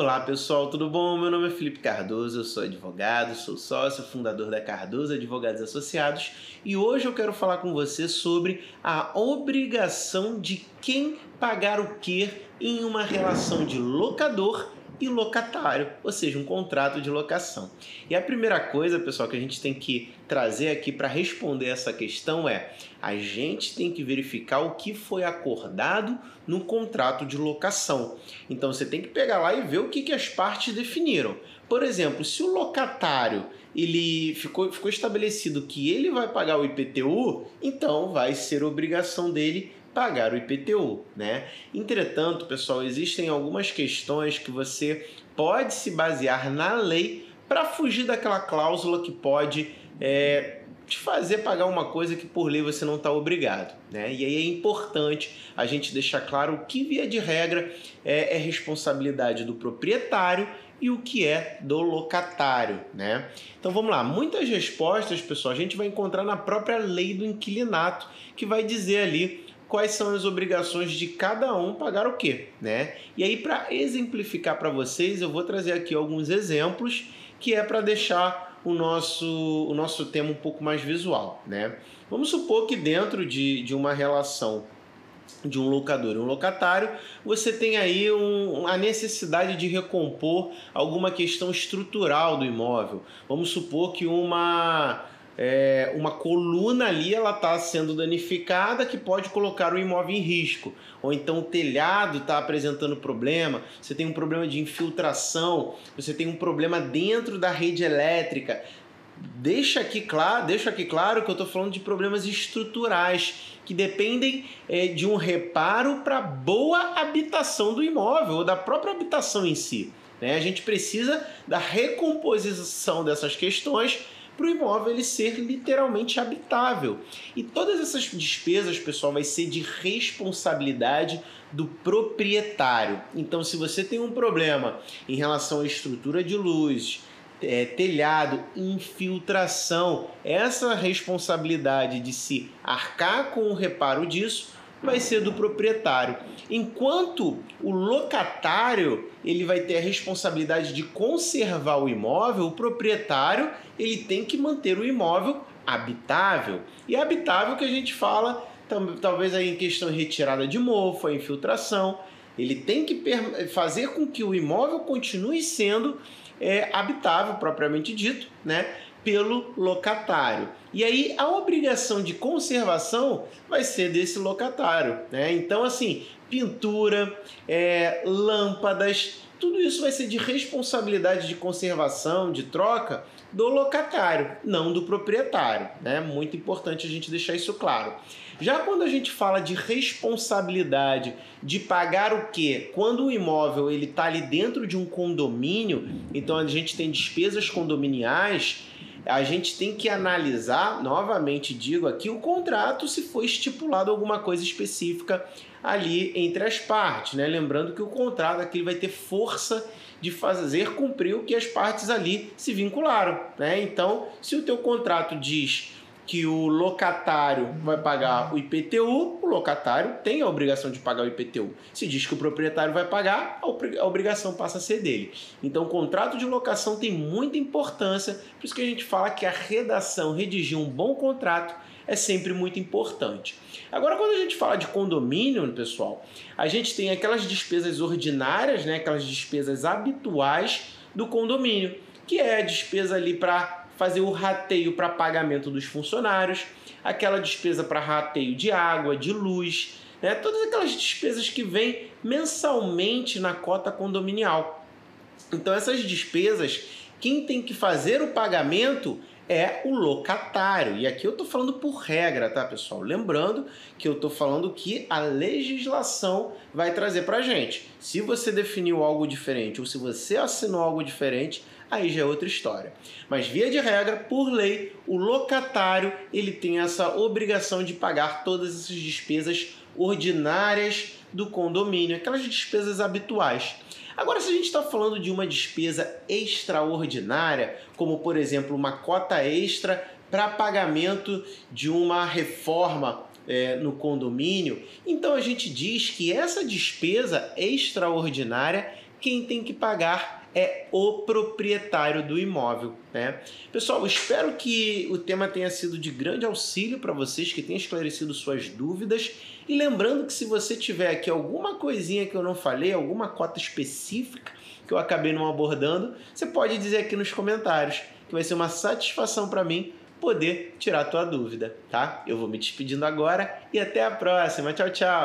Olá pessoal, tudo bom? Meu nome é Felipe Cardoso, eu sou advogado, sou sócio fundador da Cardoso Advogados Associados e hoje eu quero falar com você sobre a obrigação de quem pagar o que em uma relação de locador e locatário, ou seja, um contrato de locação. E a primeira coisa, pessoal, que a gente tem que trazer aqui para responder essa questão é: a gente tem que verificar o que foi acordado no contrato de locação. Então você tem que pegar lá e ver o que, que as partes definiram. Por exemplo, se o locatário ele ficou, ficou estabelecido que ele vai pagar o IPTU, então vai ser obrigação dele pagar o IPTU, né? Entretanto, pessoal, existem algumas questões que você pode se basear na lei para fugir daquela cláusula que pode é, te fazer pagar uma coisa que por lei você não está obrigado, né? E aí é importante a gente deixar claro que via de regra é, é responsabilidade do proprietário e o que é do locatário, né? Então vamos lá, muitas respostas, pessoal, a gente vai encontrar na própria lei do inquilinato, que vai dizer ali quais são as obrigações de cada um pagar o quê, né? E aí para exemplificar para vocês, eu vou trazer aqui alguns exemplos que é para deixar o nosso, o nosso tema um pouco mais visual, né? Vamos supor que dentro de, de uma relação de um locador e um locatário, você tem aí um, a necessidade de recompor alguma questão estrutural do imóvel. Vamos supor que uma é, uma coluna ali ela está sendo danificada que pode colocar o imóvel em risco. Ou então o telhado está apresentando problema, você tem um problema de infiltração, você tem um problema dentro da rede elétrica. Deixa aqui claro, deixa aqui claro que eu estou falando de problemas estruturais que dependem é, de um reparo para boa habitação do imóvel ou da própria habitação em si. Né? A gente precisa da recomposição dessas questões para o imóvel ele ser literalmente habitável. E todas essas despesas, pessoal, vai ser de responsabilidade do proprietário. Então, se você tem um problema em relação à estrutura de luz, é, telhado, infiltração, essa responsabilidade de se arcar com o reparo disso vai ser do proprietário. Enquanto o locatário ele vai ter a responsabilidade de conservar o imóvel, o proprietário ele tem que manter o imóvel habitável. E habitável que a gente fala talvez aí em questão de retirada de mofo, a infiltração, ele tem que fazer com que o imóvel continue sendo é, habitável propriamente dito, né? Pelo locatário. E aí a obrigação de conservação vai ser desse locatário, né? Então assim, pintura, é, lâmpadas, tudo isso vai ser de responsabilidade de conservação, de troca do locatário, não do proprietário. É né? muito importante a gente deixar isso claro. Já quando a gente fala de responsabilidade de pagar o quê? Quando o imóvel ele está ali dentro de um condomínio, então a gente tem despesas condominiais, a gente tem que analisar, novamente digo aqui, o contrato se foi estipulado alguma coisa específica ali entre as partes, né? Lembrando que o contrato aqui vai ter força de fazer cumprir o que as partes ali se vincularam, né? Então, se o teu contrato diz que o locatário vai pagar o IPTU, o locatário tem a obrigação de pagar o IPTU. Se diz que o proprietário vai pagar, a obrigação passa a ser dele. Então, o contrato de locação tem muita importância, por isso que a gente fala que a redação, redigir um bom contrato é sempre muito importante. Agora, quando a gente fala de condomínio, pessoal, a gente tem aquelas despesas ordinárias, né, aquelas despesas habituais do condomínio, que é a despesa ali para fazer o rateio para pagamento dos funcionários, aquela despesa para rateio de água, de luz, né? todas aquelas despesas que vêm mensalmente na cota condominial. Então, essas despesas, quem tem que fazer o pagamento é o locatário. E aqui eu estou falando por regra, tá, pessoal? Lembrando que eu estou falando que a legislação vai trazer para gente. Se você definiu algo diferente ou se você assinou algo diferente, aí já é outra história. Mas via de regra, por lei, o locatário ele tem essa obrigação de pagar todas essas despesas ordinárias do condomínio, aquelas despesas habituais. Agora, se a gente está falando de uma despesa extraordinária, como por exemplo uma cota extra para pagamento de uma reforma é, no condomínio, então a gente diz que essa despesa extraordinária quem tem que pagar é o proprietário do imóvel. Né? Pessoal, espero que o tema tenha sido de grande auxílio para vocês, que tenha esclarecido suas dúvidas. E lembrando que se você tiver aqui alguma coisinha que eu não falei, alguma cota específica que eu acabei não abordando, você pode dizer aqui nos comentários, que vai ser uma satisfação para mim poder tirar a tua dúvida, tá? Eu vou me despedindo agora e até a próxima. Tchau, tchau!